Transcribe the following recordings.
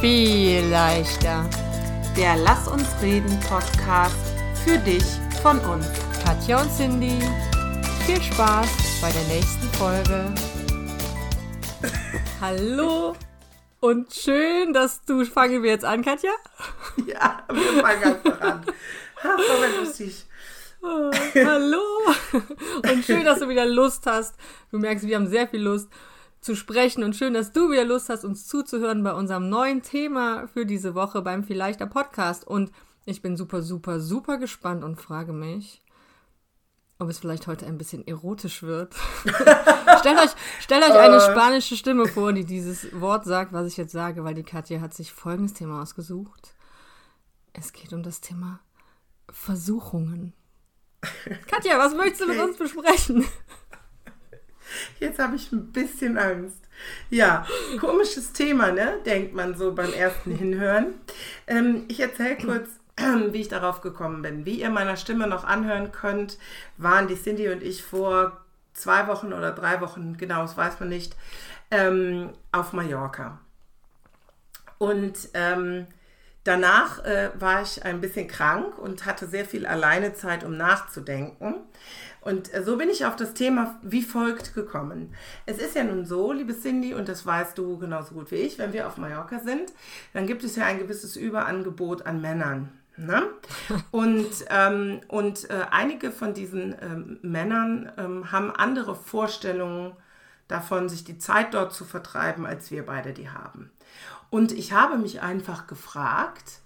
Viel leichter. Der Lass uns reden Podcast für dich von uns. Katja und Cindy. Viel Spaß bei der nächsten Folge. Hallo und schön, dass du. Fangen wir jetzt an, Katja? Ja, wir fangen einfach an. So lustig. Oh, hallo und schön, dass du wieder Lust hast. Du merkst, wir haben sehr viel Lust zu sprechen und schön, dass du wieder Lust hast, uns zuzuhören bei unserem neuen Thema für diese Woche beim Vielleichter Podcast. Und ich bin super, super, super gespannt und frage mich, ob es vielleicht heute ein bisschen erotisch wird. stellt euch, stellt euch eine spanische Stimme vor, die dieses Wort sagt, was ich jetzt sage, weil die Katja hat sich folgendes Thema ausgesucht. Es geht um das Thema Versuchungen. Katja, was möchtest du mit uns besprechen? Jetzt habe ich ein bisschen Angst. Ja, komisches Thema, ne? Denkt man so beim ersten Hinhören. Ähm, ich erzähle kurz, wie ich darauf gekommen bin. Wie ihr meiner Stimme noch anhören könnt, waren die Cindy und ich vor zwei Wochen oder drei Wochen, genau, das weiß man nicht, ähm, auf Mallorca. Und ähm, danach äh, war ich ein bisschen krank und hatte sehr viel Alleinezeit, um nachzudenken. Und äh, so bin ich auf das Thema wie folgt gekommen. Es ist ja nun so, liebe Cindy, und das weißt du genauso gut wie ich, wenn wir auf Mallorca sind, dann gibt es ja ein gewisses Überangebot an Männern. Ne? Und, ähm, und äh, einige von diesen ähm, Männern ähm, haben andere Vorstellungen davon, sich die Zeit dort zu vertreiben, als wir beide die haben. Und ich habe mich einfach gefragt,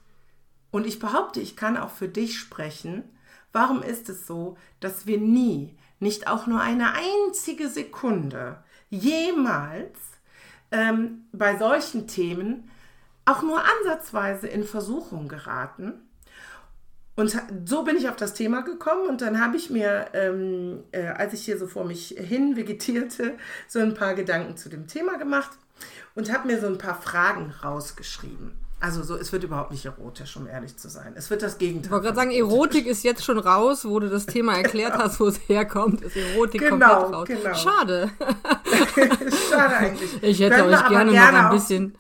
und ich behaupte, ich kann auch für dich sprechen, Warum ist es so, dass wir nie, nicht auch nur eine einzige Sekunde, jemals ähm, bei solchen Themen auch nur ansatzweise in Versuchung geraten? Und so bin ich auf das Thema gekommen und dann habe ich mir, ähm, äh, als ich hier so vor mich hin vegetierte, so ein paar Gedanken zu dem Thema gemacht und habe mir so ein paar Fragen rausgeschrieben. Also so, es wird überhaupt nicht erotisch, um ehrlich zu sein. Es wird das Gegenteil. Ich wollte gerade sagen, Erotik ist jetzt schon raus, wo du das Thema erklärt genau. hast, wo es herkommt. Ist Erotik genau, komplett raus. Genau. Schade. Schade eigentlich. Ich hätte euch gerne, gerne noch ein bisschen.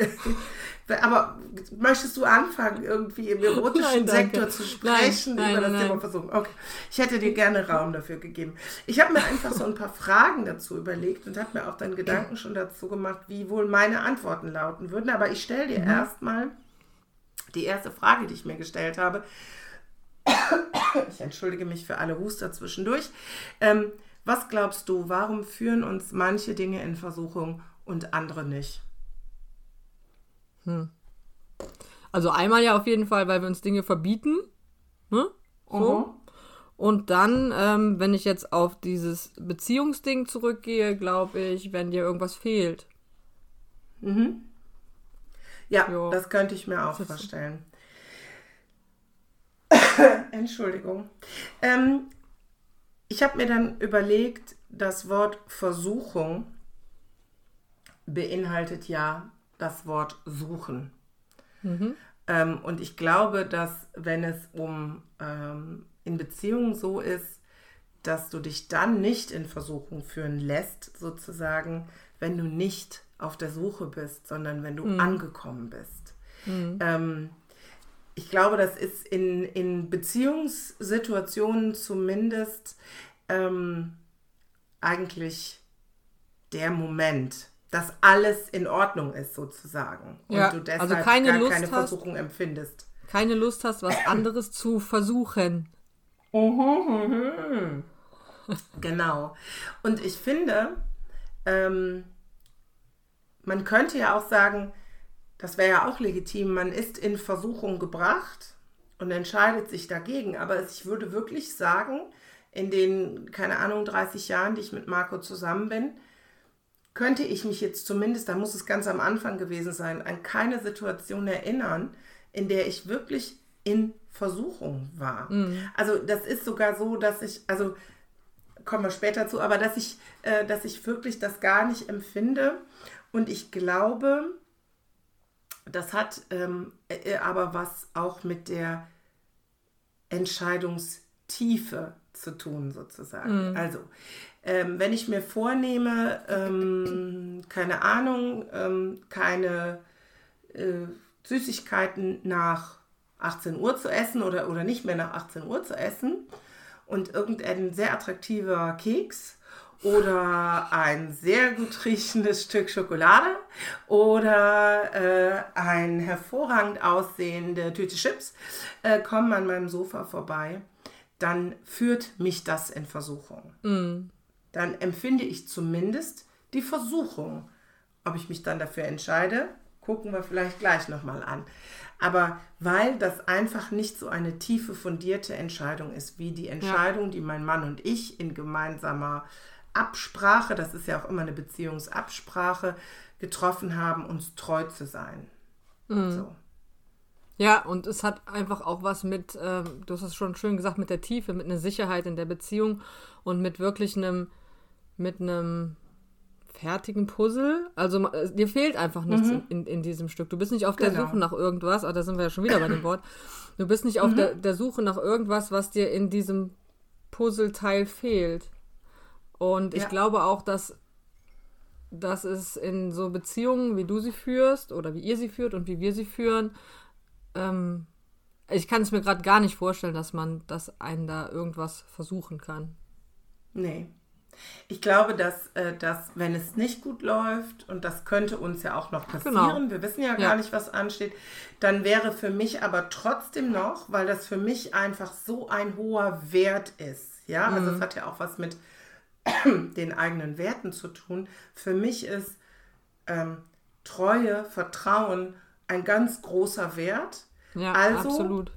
Aber möchtest du anfangen, irgendwie im erotischen nein, Sektor zu sprechen nein, nein, über das Thema Versuchen? Okay. Ich hätte dir gerne Raum dafür gegeben. Ich habe mir einfach so ein paar Fragen dazu überlegt und habe mir auch dann Gedanken schon dazu gemacht, wie wohl meine Antworten lauten würden. Aber ich stelle dir mhm. erstmal die erste Frage, die ich mir gestellt habe, ich entschuldige mich für alle Huster zwischendurch. Ähm, was glaubst du, warum führen uns manche Dinge in Versuchung und andere nicht? Hm. Also einmal ja auf jeden Fall, weil wir uns Dinge verbieten. Ne? So. Mhm. Und dann, ähm, wenn ich jetzt auf dieses Beziehungsding zurückgehe, glaube ich, wenn dir irgendwas fehlt. Mhm. Ja, jo. das könnte ich mir auch vorstellen. Entschuldigung. Ähm, ich habe mir dann überlegt, das Wort Versuchung beinhaltet ja das Wort suchen. Mhm. Ähm, und ich glaube, dass wenn es um ähm, in Beziehungen so ist, dass du dich dann nicht in Versuchung führen lässt, sozusagen, wenn du nicht auf der Suche bist, sondern wenn du mhm. angekommen bist. Mhm. Ähm, ich glaube, das ist in, in Beziehungssituationen zumindest ähm, eigentlich der Moment, dass alles in Ordnung ist sozusagen und ja, du deshalb also keine gar Lust keine hast, Versuchung empfindest. Keine Lust hast, was anderes zu versuchen. genau. Und ich finde, ähm, man könnte ja auch sagen, das wäre ja auch legitim, man ist in Versuchung gebracht und entscheidet sich dagegen. Aber ich würde wirklich sagen, in den, keine Ahnung, 30 Jahren, die ich mit Marco zusammen bin, könnte ich mich jetzt zumindest, da muss es ganz am Anfang gewesen sein, an keine Situation erinnern, in der ich wirklich in Versuchung war. Mhm. Also das ist sogar so, dass ich, also kommen wir später zu, aber dass ich, äh, dass ich wirklich das gar nicht empfinde. Und ich glaube, das hat ähm, äh, aber was auch mit der Entscheidungstiefe zu tun, sozusagen. Mhm. Also, ähm, wenn ich mir vornehme, ähm, keine Ahnung, ähm, keine, äh, Süßigkeiten nach 18 Uhr zu essen oder, oder nicht mehr nach 18 Uhr zu essen und irgendein sehr attraktiver Keks oder ein sehr gut riechendes Stück Schokolade oder äh, ein hervorragend aussehende Tüte Chips äh, kommen an meinem Sofa vorbei, dann führt mich das in Versuchung. Mm. Dann empfinde ich zumindest die Versuchung. Ob ich mich dann dafür entscheide, gucken wir vielleicht gleich nochmal an. Aber weil das einfach nicht so eine tiefe, fundierte Entscheidung ist, wie die Entscheidung, ja. die mein Mann und ich in gemeinsamer Absprache, das ist ja auch immer eine Beziehungsabsprache, getroffen haben, uns treu zu sein. Mhm. So. Ja, und es hat einfach auch was mit, äh, du hast es schon schön gesagt, mit der Tiefe, mit einer Sicherheit in der Beziehung und mit wirklich einem, mit einem fertigen Puzzle. Also dir fehlt einfach nichts mhm. in, in, diesem Stück. Du bist nicht auf genau. der Suche nach irgendwas, aber da sind wir ja schon wieder bei dem Wort. Du bist nicht auf mhm. der, der Suche nach irgendwas, was dir in diesem Puzzleteil fehlt. Und ich glaube auch, dass, dass es in so Beziehungen, wie du sie führst oder wie ihr sie führt und wie wir sie führen, ähm, ich kann es mir gerade gar nicht vorstellen, dass man, dass einen da irgendwas versuchen kann. Nee. Ich glaube, dass, äh, dass wenn es nicht gut läuft, und das könnte uns ja auch noch passieren, genau. wir wissen ja gar ja. nicht, was ansteht, dann wäre für mich aber trotzdem noch, weil das für mich einfach so ein hoher Wert ist, ja, also mhm. also es hat ja auch was mit den eigenen Werten zu tun. Für mich ist ähm, Treue, Vertrauen ein ganz großer Wert. Ja, also absolut.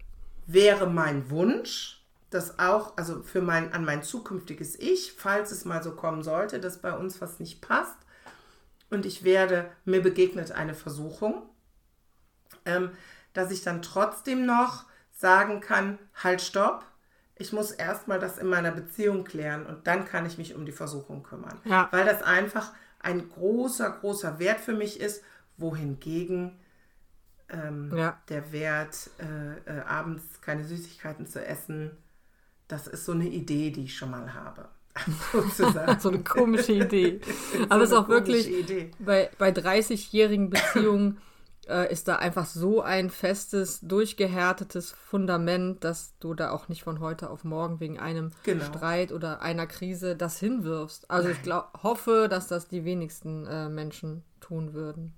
wäre mein Wunsch, dass auch, also für mein, an mein zukünftiges Ich, falls es mal so kommen sollte, dass bei uns was nicht passt und ich werde, mir begegnet eine Versuchung, ähm, dass ich dann trotzdem noch sagen kann, halt, stopp, ich muss erstmal das in meiner Beziehung klären und dann kann ich mich um die Versuchung kümmern. Ja. Weil das einfach ein großer, großer Wert für mich ist, wohingegen ähm, ja. der Wert, äh, äh, abends keine Süßigkeiten zu essen, das ist so eine Idee, die ich schon mal habe. So eine komische Idee. Aber es ist auch wirklich Idee. bei, bei 30-jährigen Beziehungen äh, ist da einfach so ein festes, durchgehärtetes Fundament, dass du da auch nicht von heute auf morgen wegen einem genau. Streit oder einer Krise das hinwirfst. Also Nein. ich glaub, hoffe, dass das die wenigsten äh, Menschen tun würden.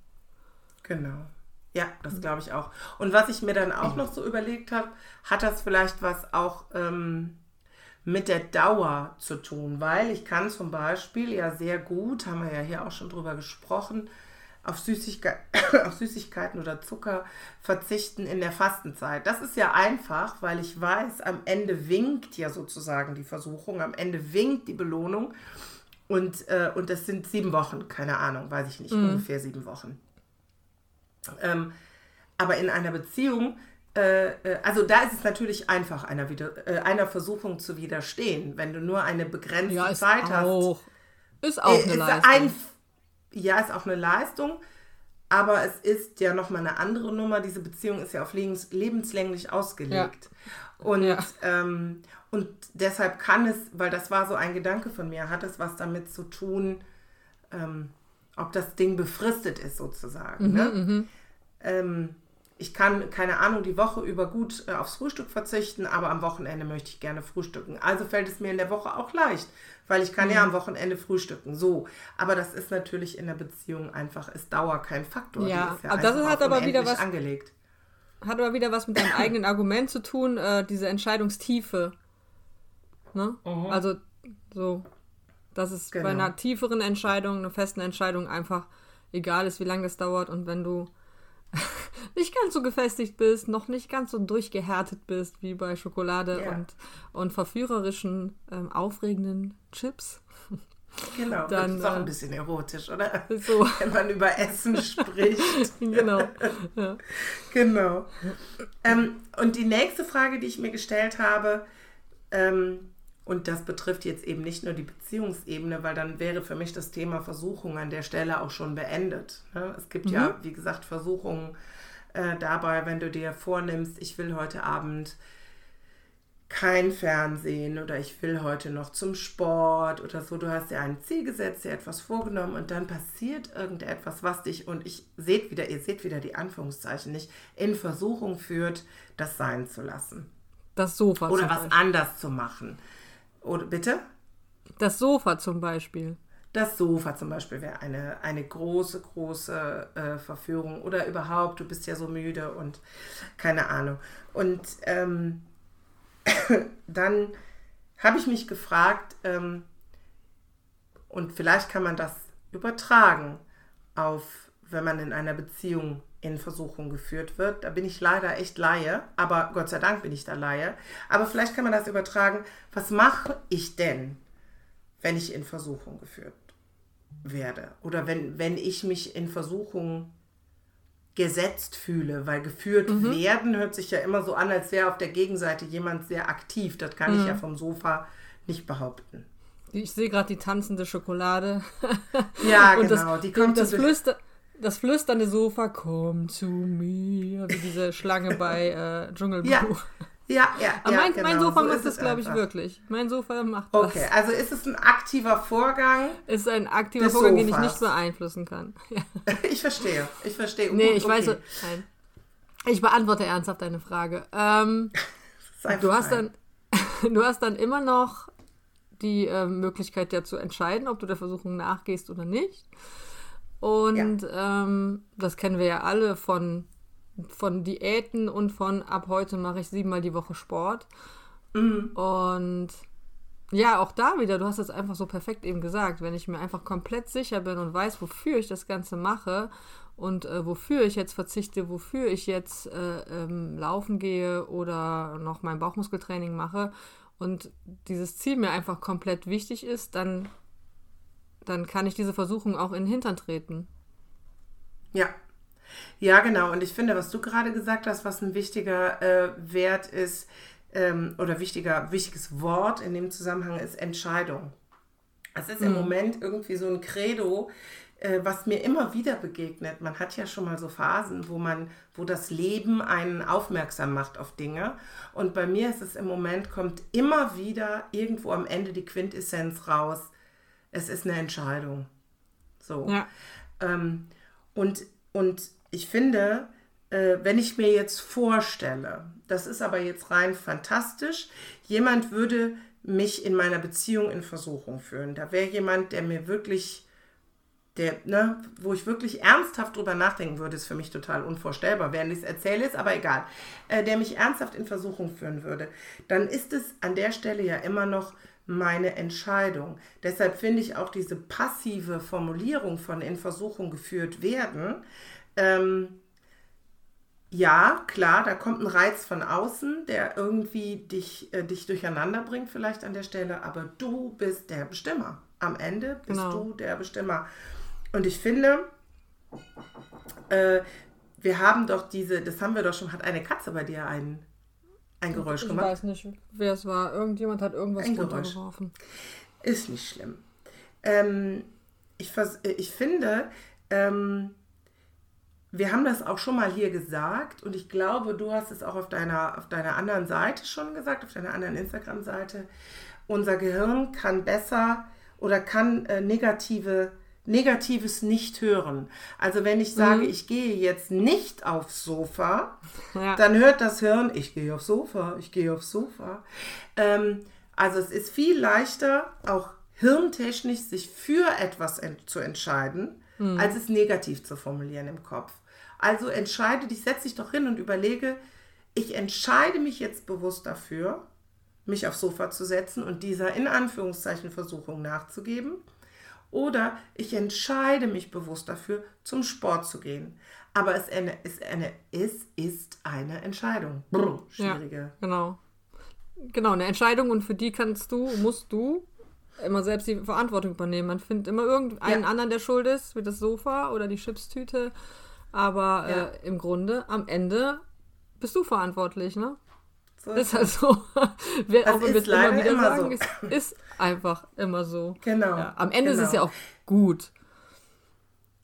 Genau. Ja, das glaube ich auch. Und was ich mir dann auch noch so überlegt habe, hat das vielleicht was auch ähm, mit der Dauer zu tun, weil ich kann zum Beispiel ja sehr gut, haben wir ja hier auch schon drüber gesprochen, auf, Süßigkeit, auf Süßigkeiten oder Zucker verzichten in der Fastenzeit. Das ist ja einfach, weil ich weiß, am Ende winkt ja sozusagen die Versuchung, am Ende winkt die Belohnung. Und, äh, und das sind sieben Wochen, keine Ahnung, weiß ich nicht, mhm. ungefähr sieben Wochen. Ähm, aber in einer Beziehung, äh, äh, also da ist es natürlich einfach, einer, wieder, äh, einer Versuchung zu widerstehen, wenn du nur eine begrenzte ja, Zeit auch, hast. Ist auch äh, eine Leistung. Ein, ja, ist auch eine Leistung, aber es ist ja nochmal eine andere Nummer. Diese Beziehung ist ja auf lebens, lebenslänglich ausgelegt. Ja. Und, ja. ähm, und deshalb kann es, weil das war so ein Gedanke von mir, hat es was damit zu tun, ähm, ob das Ding befristet ist sozusagen. Mhm, ne? Mhm. Ähm, ich kann, keine Ahnung, die Woche über gut äh, aufs Frühstück verzichten, aber am Wochenende möchte ich gerne frühstücken. Also fällt es mir in der Woche auch leicht, weil ich kann mhm. ja am Wochenende frühstücken. So, aber das ist natürlich in der Beziehung einfach, ist Dauer kein Faktor. Ja, ja aber das hat aber wieder was angelegt. Hat aber wieder was mit deinem eigenen Argument zu tun, äh, diese Entscheidungstiefe. Ne? Mhm. Also so, dass es genau. bei einer tieferen Entscheidung, einer festen Entscheidung einfach egal ist, wie lange das dauert und wenn du nicht ganz so gefestigt bist, noch nicht ganz so durchgehärtet bist wie bei Schokolade ja. und, und verführerischen, ähm, aufregenden Chips. Genau, dann das ist auch ein äh, bisschen erotisch, oder? So. Wenn man über Essen spricht. genau. Ja. Genau. Ähm, und die nächste Frage, die ich mir gestellt habe, ähm, und das betrifft jetzt eben nicht nur die Beziehungsebene, weil dann wäre für mich das Thema Versuchung an der Stelle auch schon beendet. Ne? Es gibt mhm. ja, wie gesagt, Versuchungen äh, dabei, wenn du dir vornimmst, ich will heute Abend kein Fernsehen oder ich will heute noch zum Sport oder so. Du hast dir ein Ziel gesetzt, dir etwas vorgenommen und dann passiert irgendetwas, was dich und ich seht wieder, ihr seht wieder die Anführungszeichen nicht, in Versuchung führt, das sein zu lassen. Das Sofa. Oder was anders zu machen. Oder bitte? Das Sofa zum Beispiel. Das Sofa zum Beispiel wäre eine, eine große, große äh, Verführung. Oder überhaupt, du bist ja so müde und keine Ahnung. Und ähm, dann habe ich mich gefragt, ähm, und vielleicht kann man das übertragen auf, wenn man in einer Beziehung in Versuchung geführt wird. Da bin ich leider echt Laie, aber Gott sei Dank bin ich da Laie. Aber vielleicht kann man das übertragen. Was mache ich denn, wenn ich in Versuchung geführt werde? Oder wenn, wenn ich mich in Versuchung gesetzt fühle, weil geführt mhm. werden hört sich ja immer so an, als wäre auf der Gegenseite jemand sehr aktiv. Das kann mhm. ich ja vom Sofa nicht behaupten. Ich sehe gerade die tanzende Schokolade. Ja, genau. Das, die kommt das, Flüster, das flüsternde Sofa, komm zu mir, wie diese Schlange bei äh, Dschungelbuch. Ja. Ja, Aber ja, mein, genau. mein Sofa so macht das, glaube ich, wirklich. Mein Sofa macht das. Okay, also ist es ein aktiver Vorgang? Ist ein aktiver Vorgang, Sofas. den ich nicht beeinflussen kann. Ja. Ich verstehe, ich verstehe. Nee, ich okay. weiß, nein. Ich beantworte ernsthaft deine Frage. Ähm, du, hast dann, du hast dann immer noch die äh, Möglichkeit, ja zu entscheiden, ob du der Versuchung nachgehst oder nicht. Und ja. ähm, das kennen wir ja alle von von Diäten und von ab heute mache ich siebenmal die Woche Sport. Mhm. Und ja, auch da wieder, du hast es einfach so perfekt eben gesagt, wenn ich mir einfach komplett sicher bin und weiß, wofür ich das Ganze mache und äh, wofür ich jetzt verzichte, wofür ich jetzt äh, ähm, laufen gehe oder noch mein Bauchmuskeltraining mache und dieses Ziel mir einfach komplett wichtig ist, dann, dann kann ich diese Versuchung auch in den Hintern treten. Ja, ja, genau. Und ich finde, was du gerade gesagt hast, was ein wichtiger äh, Wert ist ähm, oder wichtiger, wichtiges Wort in dem Zusammenhang ist Entscheidung. Es ist mhm. im Moment irgendwie so ein Credo, äh, was mir immer wieder begegnet. Man hat ja schon mal so Phasen, wo man, wo das Leben einen aufmerksam macht auf Dinge. Und bei mir ist es im Moment, kommt immer wieder irgendwo am Ende die Quintessenz raus. Es ist eine Entscheidung. So. Ja. Ähm, und, und ich finde, äh, wenn ich mir jetzt vorstelle, das ist aber jetzt rein fantastisch, jemand würde mich in meiner Beziehung in Versuchung führen. Da wäre jemand, der mir wirklich, der, ne, wo ich wirklich ernsthaft drüber nachdenken würde, ist für mich total unvorstellbar, während ich es erzähle, ist aber egal, äh, der mich ernsthaft in Versuchung führen würde, dann ist es an der Stelle ja immer noch meine Entscheidung. Deshalb finde ich auch diese passive Formulierung von in Versuchung geführt werden, ähm, ja, klar, da kommt ein Reiz von außen, der irgendwie dich, äh, dich durcheinander bringt, vielleicht an der Stelle, aber du bist der Bestimmer. Am Ende bist genau. du der Bestimmer. Und ich finde, äh, wir haben doch diese, das haben wir doch schon, hat eine Katze bei dir ein, ein Geräusch ich gemacht? Ich weiß nicht, wer es war. Irgendjemand hat irgendwas ein runtergeworfen. Ist nicht schlimm. Ähm, ich, ich finde, ähm, wir haben das auch schon mal hier gesagt und ich glaube, du hast es auch auf deiner, auf deiner anderen Seite schon gesagt, auf deiner anderen Instagram-Seite. Unser Gehirn kann besser oder kann äh, negative, Negatives nicht hören. Also wenn ich sage, mhm. ich gehe jetzt nicht aufs Sofa, ja. dann hört das Hirn, ich gehe aufs Sofa, ich gehe aufs Sofa. Ähm, also es ist viel leichter, auch hirntechnisch sich für etwas ent zu entscheiden, mhm. als es negativ zu formulieren im Kopf. Also entscheide dich, setz dich doch hin und überlege, ich entscheide mich jetzt bewusst dafür, mich aufs Sofa zu setzen und dieser in Anführungszeichen Versuchung nachzugeben. Oder ich entscheide mich bewusst dafür, zum Sport zu gehen. Aber es, eine, ist, eine, es ist eine Entscheidung. Brr, schwierige. Ja, genau. Genau, eine Entscheidung und für die kannst du, musst du immer selbst die Verantwortung übernehmen. Man findet immer irgendeinen ja. anderen, der schuld ist, wie das Sofa oder die Chipstüte aber ja. äh, im Grunde, am Ende bist du verantwortlich, ne? So ist halt so. wir, auch wenn wir es immer wieder immer sagen, so. ist einfach immer so. Genau. Ja, am Ende genau. ist es ja genau. auch gut.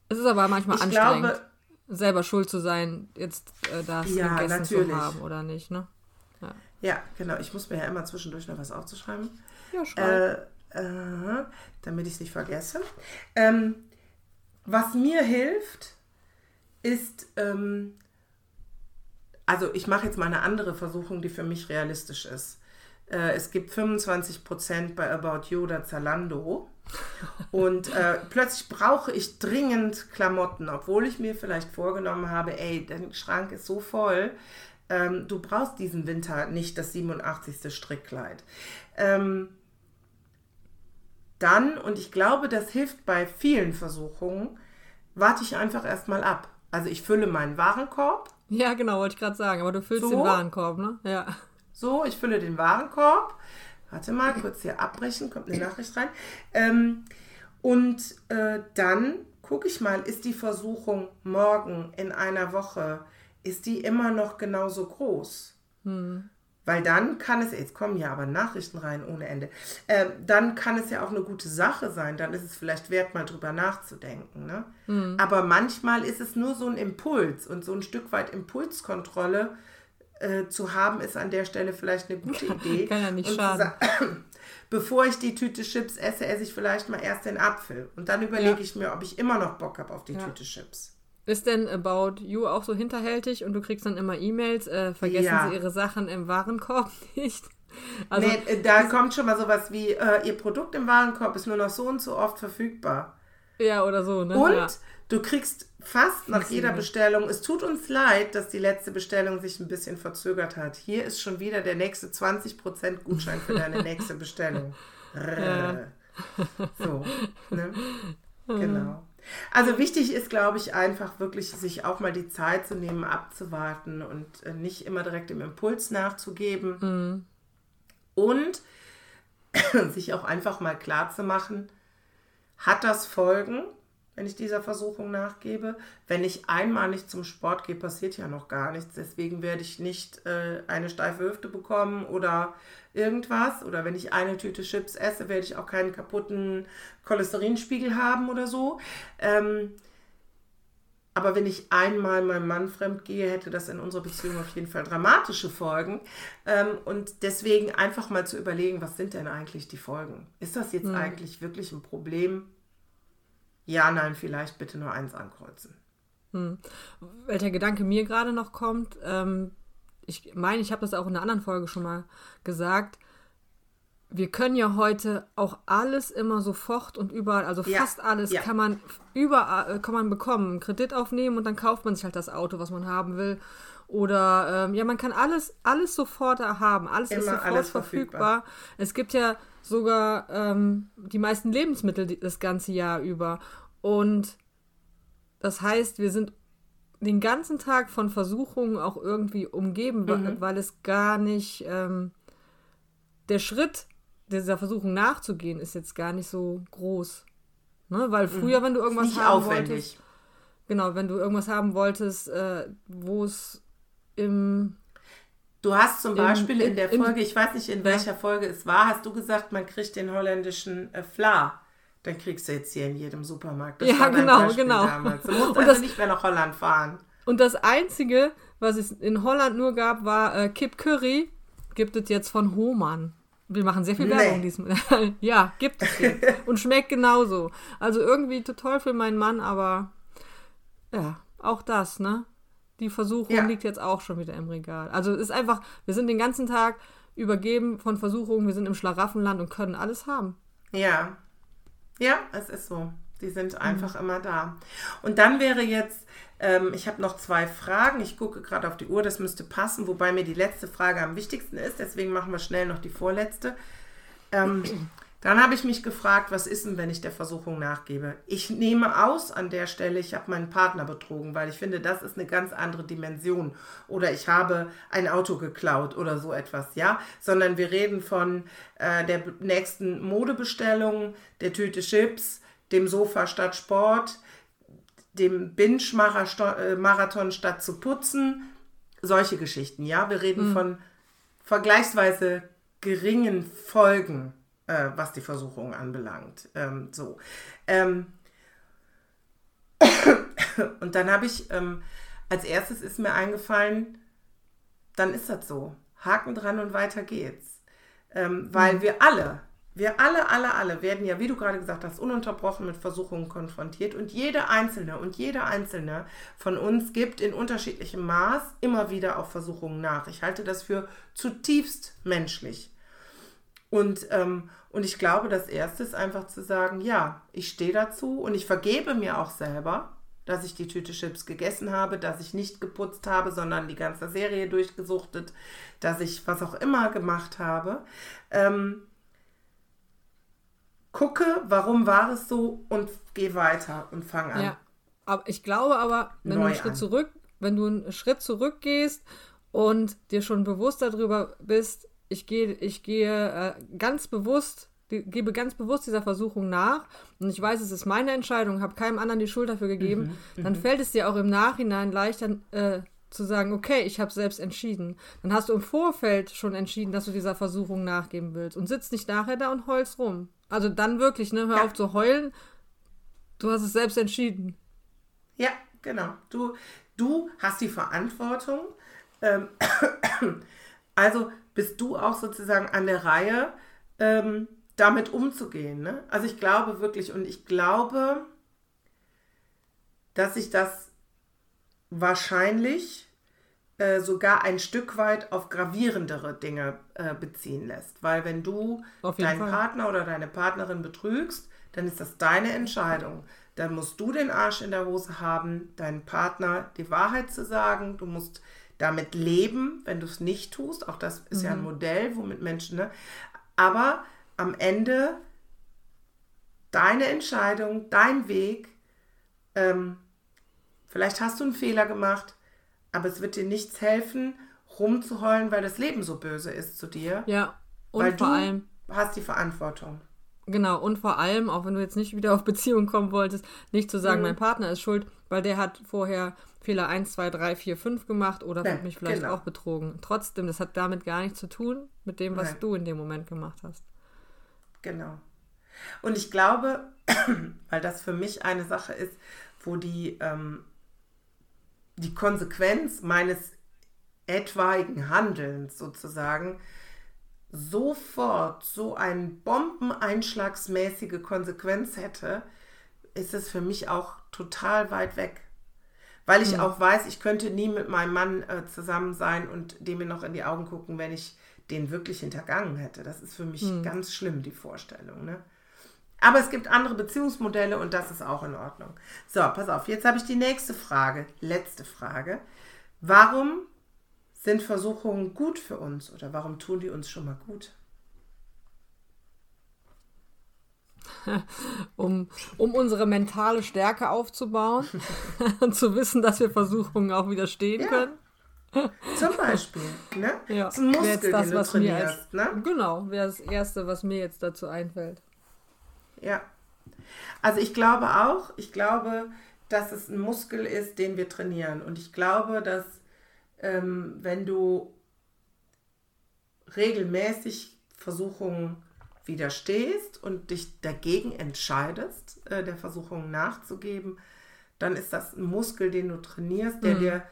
Es ist aber manchmal ich anstrengend, glaube, selber schuld zu sein, jetzt äh, das ja, gegessen natürlich. zu haben oder nicht, ne? Ja. Ja, genau. Ich muss mir ja immer zwischendurch noch was aufzuschreiben. Ja, schreib. Äh, äh, damit ich es nicht vergesse. Ähm, was mir hilft, ist, ähm, also ich mache jetzt mal eine andere Versuchung, die für mich realistisch ist. Äh, es gibt 25% bei About You oder Zalando. Und äh, plötzlich brauche ich dringend Klamotten, obwohl ich mir vielleicht vorgenommen habe, ey, dein Schrank ist so voll, ähm, du brauchst diesen Winter nicht das 87. Strickkleid. Ähm, dann, und ich glaube, das hilft bei vielen Versuchungen, warte ich einfach erstmal ab. Also ich fülle meinen Warenkorb. Ja, genau, wollte ich gerade sagen, aber du füllst So. den Warenkorb, ne? Ja. So, ich fülle den Warenkorb. Warte mal, kurz hier abbrechen, kommt eine Nachricht rein. Ähm, und äh, dann gucke ich mal, ist die Versuchung morgen in einer Woche, ist die immer noch genauso groß? Weil dann kann es, jetzt kommen ja aber Nachrichten rein ohne Ende, äh, dann kann es ja auch eine gute Sache sein, dann ist es vielleicht wert, mal drüber nachzudenken. Ne? Aber manchmal ist es nur so ein Impuls und so ein Stück weit Impulskontrolle äh, zu haben, ist an der Stelle vielleicht eine gute Idee. Kann ja nicht Und schaden. Bevor ich die Tüte Chips esse, esse ich vielleicht mal erst den Apfel. Und dann überlege Ja. ich mir, ob ich immer noch Bock habe auf die Ja. Tüte Chips. Ist denn About You auch so hinterhältig und du kriegst dann immer E-Mails, äh, vergessen Ja. sie ihre Sachen im Warenkorb nicht? Also, nee, äh, da kommt schon mal sowas wie, äh, ihr Produkt im Warenkorb ist nur noch so und so oft verfügbar. ja, oder so, ne? Und ja. du kriegst fast nach jeder. Bestellung, es tut uns leid, dass die letzte Bestellung sich ein bisschen verzögert hat. Hier ist schon wieder der nächste 20% Gutschein für deine nächste Bestellung. So, ne? Genau. Also wichtig ist, glaube ich, einfach wirklich sich auch mal die Zeit zu nehmen, abzuwarten und äh, nicht immer direkt dem Impuls nachzugeben. Und sich auch einfach mal klar zu machen, hat das Folgen, wenn ich dieser Versuchung nachgebe? Wenn ich einmal nicht zum Sport gehe, passiert ja noch gar nichts. Deswegen werde ich nicht äh, eine steife Hüfte bekommen oder irgendwas. Oder wenn ich eine Tüte Chips esse, werde ich auch keinen kaputten Cholesterinspiegel haben oder so. Ähm, aber wenn ich einmal meinem Mann fremd gehe, hätte das in unserer Beziehung auf jeden Fall dramatische Folgen. Ähm, und deswegen einfach mal zu überlegen, was sind denn eigentlich die Folgen? Ist das jetzt eigentlich wirklich ein Problem? Ja, nein, vielleicht bitte nur eins ankreuzen. welcher Gedanke mir gerade noch kommt, ähm, ich meine, ich habe das auch in einer anderen Folge schon mal gesagt. Wir können ja heute auch alles immer sofort und überall, also Ja, fast alles ja. kann man überall äh, kann man bekommen, Kredit aufnehmen und dann kauft man sich halt das Auto, was man haben will. Oder ähm, ja, man kann alles, alles sofort haben, alles ist Immer sofort alles verfügbar. verfügbar. Es gibt ja sogar ähm, die meisten Lebensmittel das ganze Jahr über. Und das heißt, wir sind den ganzen Tag von Versuchungen auch irgendwie umgeben, Mhm. weil es gar nicht ähm, der Schritt dieser Versuchung nachzugehen ist jetzt gar nicht so groß. Ne? Weil früher, wenn du irgendwas Mhm. Haben aufwendig. wolltest, genau, wenn du irgendwas haben wolltest, äh, wo es im Du hast zum Beispiel in in- der Folge, ich weiß nicht in welcher Folge es war, hast du gesagt, man kriegt den holländischen äh, Fla. Dann kriegst du jetzt hier in jedem Supermarkt. Das Ja, genau, Beispiel genau. Damals. Du musst Und also das- nicht mehr nach Holland fahren. Und das Einzige, was es in Holland nur gab, war äh, Kip Curry. Gibt es jetzt von Hohmann. Wir machen sehr viel Nee. Werbung diesmal. ja, gibt es jetzt. Und schmeckt genauso. Also irgendwie to- toll für meinen Mann, aber ja, auch das, ne? Die Versuchung Ja. liegt jetzt auch schon wieder im Regal. Also es ist einfach, wir sind den ganzen Tag übergeben von Versuchungen, wir sind im Schlaraffenland und können alles haben. Ja. Ja, es ist so. Die Mhm. sind einfach immer da. Und dann wäre jetzt, ähm, ich habe noch zwei Fragen. Ich gucke gerade auf die Uhr, das müsste passen, wobei mir die letzte Frage am wichtigsten ist. Deswegen machen wir schnell noch die vorletzte. Ähm, dann habe ich mich gefragt, was ist denn, wenn ich der Versuchung nachgebe? Ich nehme aus an der Stelle, ich habe meinen Partner betrogen, weil ich finde, das ist eine ganz andere Dimension. Oder ich habe ein Auto geklaut oder so etwas, ja? Sondern wir reden von äh, der nächsten Modebestellung, der Tüte Chips, dem Sofa statt Sport, dem Binge-Marathon statt zu putzen. Solche Geschichten, ja? Wir reden von vergleichsweise geringen Folgen, äh, was die Versuchung anbelangt. Ähm, so. Ähm, und dann habe ich, ähm, als erstes ist mir eingefallen, dann ist das so. Haken dran und weiter geht's. Ähm, weil mhm. wir alle, wir alle, alle, alle werden ja, wie du gerade gesagt hast, ununterbrochen mit Versuchungen konfrontiert und jede einzelne und jeder einzelne von uns gibt in unterschiedlichem Maß immer wieder auf Versuchungen nach. Ich halte das für zutiefst menschlich. Und, ähm, und ich glaube, das Erste ist einfach zu sagen, ja, ich stehe dazu und ich vergebe mir auch selber, dass ich die Tüte Chips gegessen habe, dass ich nicht geputzt habe, sondern die ganze Serie durchgesuchtet, dass ich was auch immer gemacht habe. Ähm, gucke, warum war es so und gehe weiter und fange an. Ja, aber ich glaube aber, wenn Neu du einen Schritt an. zurück, wenn du einen Schritt zurück gehst und dir schon bewusst darüber bist, ich gehe, ich gehe äh, ganz bewusst, die, gebe ganz bewusst dieser Versuchung nach und ich weiß, es ist meine Entscheidung, habe keinem anderen die Schuld dafür gegeben, mhm, dann mhm. fällt es dir auch im Nachhinein leichter äh, zu sagen, okay, ich habe selbst entschieden. Dann hast du im Vorfeld schon entschieden, dass du dieser Versuchung nachgeben willst und sitzt nicht nachher da und heulst rum. Also dann wirklich, ne, hör ja. auf zu heulen. Du hast es selbst entschieden. Ja, genau. Du, du hast die Verantwortung. Ähm, also bist du auch sozusagen an der Reihe, ähm, damit umzugehen. Ne? Also ich glaube wirklich und ich glaube, dass sich das wahrscheinlich äh, sogar ein Stück weit auf gravierendere Dinge äh, beziehen lässt. Weil wenn du deinen Fall. Partner oder deine Partnerin betrügst, dann ist das deine Entscheidung. Dann musst du den Arsch in der Hose haben, deinem Partner die Wahrheit zu sagen. Du musst damit leben, wenn du es nicht tust. Auch das ist mhm. ja ein mhm. Modell, womit Menschen, ne? Aber am Ende deine Entscheidung, dein Weg. Ähm, vielleicht hast du einen Fehler gemacht, aber es wird dir nichts helfen, rumzuheulen, weil das Leben so böse ist zu dir. Ja, und weil vor du allem hast die Verantwortung. Genau, und vor allem, auch wenn du jetzt nicht wieder auf Beziehung kommen wolltest, nicht zu sagen, mhm. mein Partner ist schuld, weil der hat vorher Fehler 1, 2, 3, 4, 5 gemacht oder ja, hat mich vielleicht genau. auch betrogen. Trotzdem, das hat damit gar nichts zu tun mit dem, was Nein. du in dem Moment gemacht hast. Genau. Und ich glaube, weil das für mich eine Sache ist, wo die, ähm, die Konsequenz meines etwaigen Handelns sozusagen sofort so eine bombeneinschlagsmäßige Konsequenz hätte, ist es für mich auch total weit weg. Weil ich mhm. auch weiß, ich könnte nie mit meinem Mann äh, zusammen sein und dem mir noch in die Augen gucken, wenn ich den wirklich hintergangen hätte. Das ist für mich mhm. ganz schlimm, die Vorstellung. Ne? Aber es gibt andere Beziehungsmodelle und das ist auch in Ordnung. So, pass auf, jetzt habe ich die nächste Frage, letzte Frage. Warum sind Versuchungen gut für uns oder warum tun die uns schon mal gut? um, um unsere mentale Stärke aufzubauen und zu wissen, dass wir Versuchungen auch widerstehen ja. können. Zum Beispiel, ne? Ja. Das ist ein Muskel, das, den du trainierst, als, ne? Genau, wäre das Erste, was mir jetzt dazu einfällt. Ja. Also ich glaube auch, ich glaube, dass es ein Muskel ist, den wir trainieren. Und ich glaube, dass ähm, wenn du regelmäßig Versuchungen widerstehst und dich dagegen entscheidest, äh, der Versuchung nachzugeben, dann ist das ein Muskel, den du trainierst, der, mhm. dir,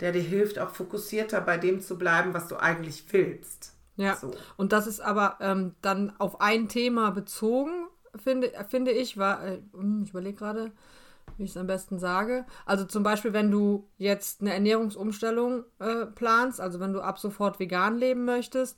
der dir hilft, auch fokussierter bei dem zu bleiben, was du eigentlich willst. Ja, so. und das ist aber ähm, dann auf ein Thema bezogen, finde, finde ich, war, äh, hm, ich überlege gerade, wie ich es am besten sage. Also zum Beispiel, wenn du jetzt eine Ernährungsumstellung äh, planst, also wenn du ab sofort vegan leben möchtest,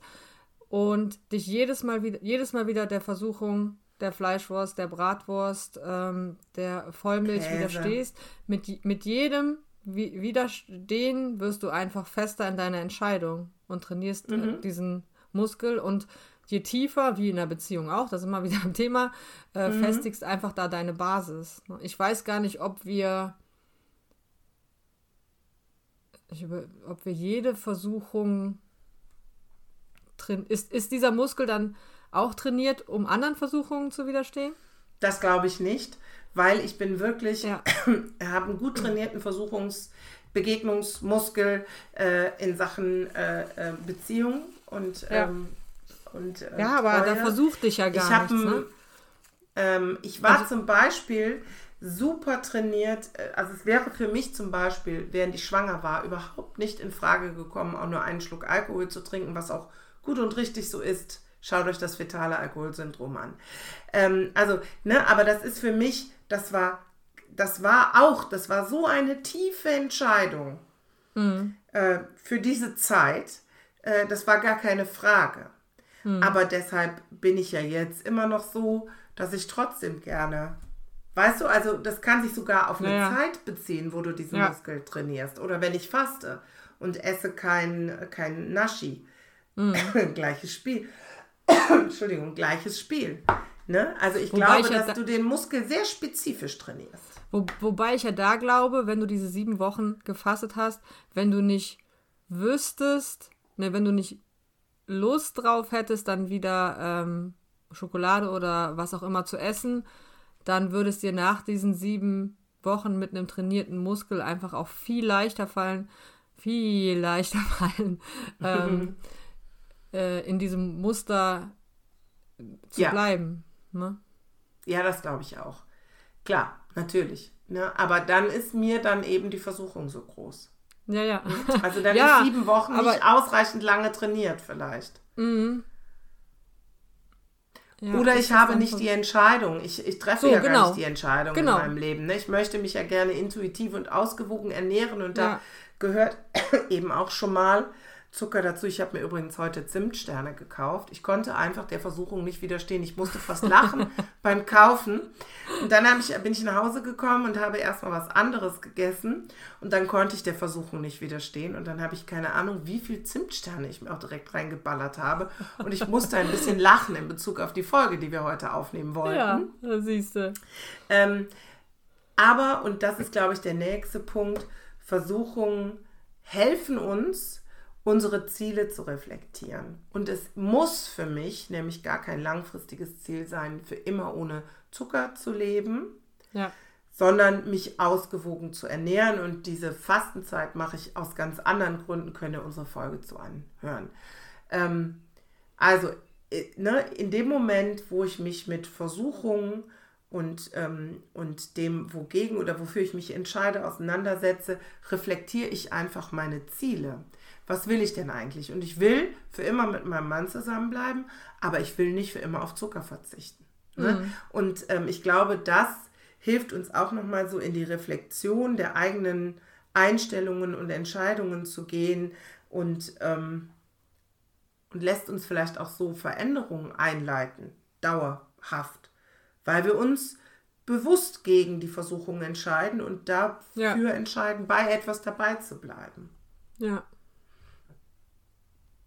und dich jedes Mal wieder, jedes Mal wieder der Versuchung der Fleischwurst, der Bratwurst, ähm, der Vollmilch Käse. widerstehst, mit, mit jedem Widerstehen wirst du einfach fester in deiner Entscheidung und trainierst äh, mhm. diesen Muskel und je tiefer, wie in der Beziehung auch, das ist immer wieder ein Thema, äh, mhm. festigst einfach da deine Basis. Ich weiß gar nicht, ob wir, ich, ob wir jede Versuchung drin. Ist, ist dieser Muskel dann auch trainiert, um anderen Versuchungen zu widerstehen? Das glaube ich nicht, weil ich bin wirklich, ja. habe einen gut trainierten Versuchungs- Begegnungsmuskel äh, in Sachen äh, äh, Beziehung und, ja. ähm, und äh, ja, aber Treue. da versucht dich ja gar ich nichts. Ne? Ähm, ich war also, zum Beispiel super trainiert. Äh, Also es wäre für mich zum Beispiel, während ich schwanger war, überhaupt nicht in Frage gekommen, auch nur einen Schluck Alkohol zu trinken, was auch gut und richtig so ist. Schaut euch das fetale Alkoholsyndrom an. Ähm, also, ne, aber das ist für mich, das war, das war auch, das war so eine tiefe Entscheidung äh, für diese Zeit. Äh, das war gar keine Frage. Aber deshalb bin ich ja jetzt immer noch so, dass ich trotzdem gerne, weißt du, also das kann sich sogar auf eine Ja. Zeit beziehen, wo du diesen Ja. Muskel trainierst. Oder wenn ich faste und esse kein, kein Naschi. Mhm. gleiches Spiel. Entschuldigung, gleiches Spiel. Ne? Also ich Wobei glaube, ich ja dass da- du den Muskel sehr spezifisch trainierst. Wo, wobei ich ja da glaube, wenn du diese sieben Wochen gefastet hast, wenn du nicht wüsstest, ne, wenn du nicht Lust drauf hättest, dann wieder ähm, Schokolade oder was auch immer zu essen, dann würde es dir nach diesen sieben Wochen mit einem trainierten Muskel einfach auch viel leichter fallen, viel leichter fallen, ähm, äh, in diesem Muster zu Ja. bleiben. Ne? Ja, das glaube ich auch. Klar, natürlich. Ne? Aber dann ist mir dann eben die Versuchung so groß. Ja, ja. Also dann Ja, ist sieben Wochen aber- nicht ausreichend lange trainiert vielleicht. ja Oder ich habe nicht die Entscheidung. Ich, ich treffe So, ja gar genau. nicht die Entscheidung Genau. in meinem Leben. Ne? Ich möchte mich ja gerne intuitiv und ausgewogen ernähren und da Ja. gehört eben auch schon mal Zucker dazu. Ich habe mir übrigens heute Zimtsterne gekauft. Ich konnte einfach der Versuchung nicht widerstehen. Ich musste fast lachen beim Kaufen. Und dann ich, bin ich nach Hause gekommen und habe erstmal was anderes gegessen. Und dann konnte ich der Versuchung nicht widerstehen. Und dann habe ich keine Ahnung, wie viel Zimtsterne ich mir auch direkt reingeballert habe. Und ich musste ein bisschen lachen in Bezug auf die Folge, die wir heute aufnehmen wollten. Ja, da siehst du. Ähm, aber, und das ist, glaube ich, der nächste Punkt, Versuchungen helfen uns, unsere Ziele zu reflektieren. Und es muss für mich nämlich gar kein langfristiges Ziel sein, für immer ohne Zucker zu leben, Ja. sondern mich ausgewogen zu ernähren. Und diese Fastenzeit mache ich aus ganz anderen Gründen, könnt ihr unsere Folge zu anhören. Ähm, also äh, ne, in dem Moment, wo ich mich mit Versuchungen und, ähm, und dem, wogegen oder wofür ich mich entscheide, auseinandersetze, reflektiere ich einfach meine Ziele. Was will ich denn eigentlich? Und ich will für immer mit meinem Mann zusammenbleiben, aber ich will nicht für immer auf Zucker verzichten. Ne? Und ähm, ich glaube, das hilft uns auch nochmal so in die Reflexion der eigenen Einstellungen und Entscheidungen zu gehen und, ähm, und lässt uns vielleicht auch so Veränderungen einleiten, dauerhaft, weil wir uns bewusst gegen die Versuchung entscheiden und dafür Ja. entscheiden, bei etwas dabei zu bleiben. Ja.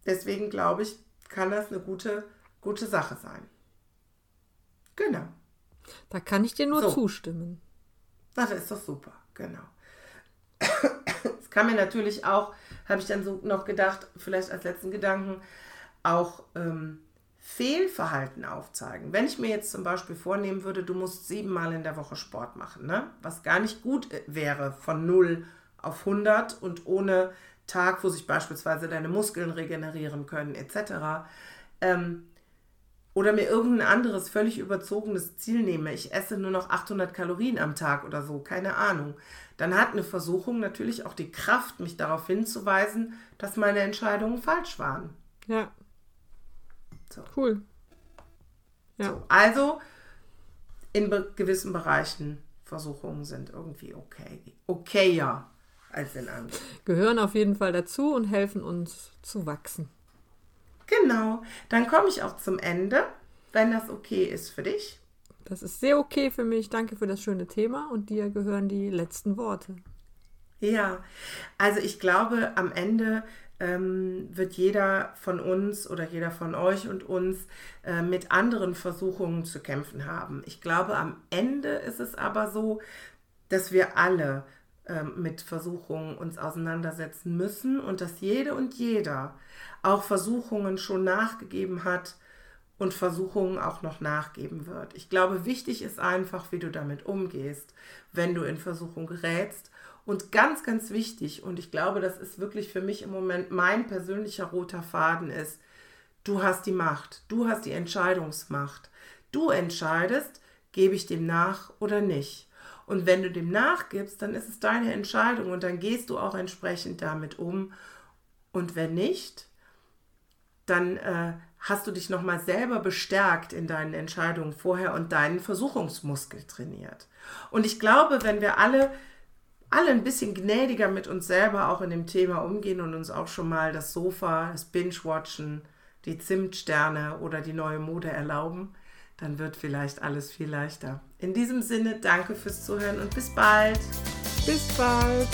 Deswegen glaube ich, kann das eine gute, gute Sache sein. Genau. Da kann ich dir nur So. zustimmen. Das ist doch super, genau. Es kann mir natürlich auch, habe ich dann so noch gedacht, vielleicht als letzten Gedanken, auch ähm, Fehlverhalten aufzeigen. Wenn ich mir jetzt zum Beispiel vornehmen würde, du musst siebenmal in der Woche Sport machen, ne? was gar nicht gut äh, wäre von 0 auf 100 und ohne Tag, wo sich beispielsweise deine Muskeln regenerieren können, etc. Ähm, oder mir irgendein anderes völlig überzogenes Ziel nehme, ich esse nur noch 800 Kalorien am Tag oder so, keine Ahnung, dann hat eine Versuchung natürlich auch die Kraft, mich darauf hinzuweisen, dass meine Entscheidungen falsch waren. Ja. So. Cool. Ja. So, also in be gewissen Bereichen Versuchungen sind irgendwie okay. Okayer als in anderen. Gehören auf jeden Fall dazu und helfen uns zu wachsen. Genau. Dann komme ich auch zum Ende, wenn das okay ist für dich. Das ist sehr okay für mich. Danke für das schöne Thema und dir gehören die letzten Worte. Ja, also ich glaube, am Ende ähm, wird jeder von uns oder jeder von euch und uns äh, mit anderen Versuchungen zu kämpfen haben. Ich glaube, am Ende ist es aber so, dass wir alle ähm, mit Versuchungen uns auseinandersetzen müssen und dass jede und jeder auch Versuchungen schon nachgegeben hat und Versuchungen auch noch nachgeben wird. Ich glaube, wichtig ist einfach, wie du damit umgehst, wenn du in Versuchung gerätst. Und ganz, ganz wichtig, und ich glaube, das ist wirklich für mich im Moment mein persönlicher roter Faden ist, du hast die Macht, du hast die Entscheidungsmacht. Du entscheidest, gebe ich dem nach oder nicht. Und wenn du dem nachgibst, dann ist es deine Entscheidung und dann gehst du auch entsprechend damit um. Und wenn nicht, dann äh, hast du dich nochmal selber bestärkt in deinen Entscheidungen vorher und deinen Versuchungsmuskel trainiert. Und ich glaube, wenn wir alle, alle ein bisschen gnädiger mit uns selber auch in dem Thema umgehen und uns auch schon mal das Sofa, das Binge-Watchen, die Zimtsterne oder die neue Mode erlauben, dann wird vielleicht alles viel leichter. In diesem Sinne, danke fürs Zuhören und bis bald. Bis bald.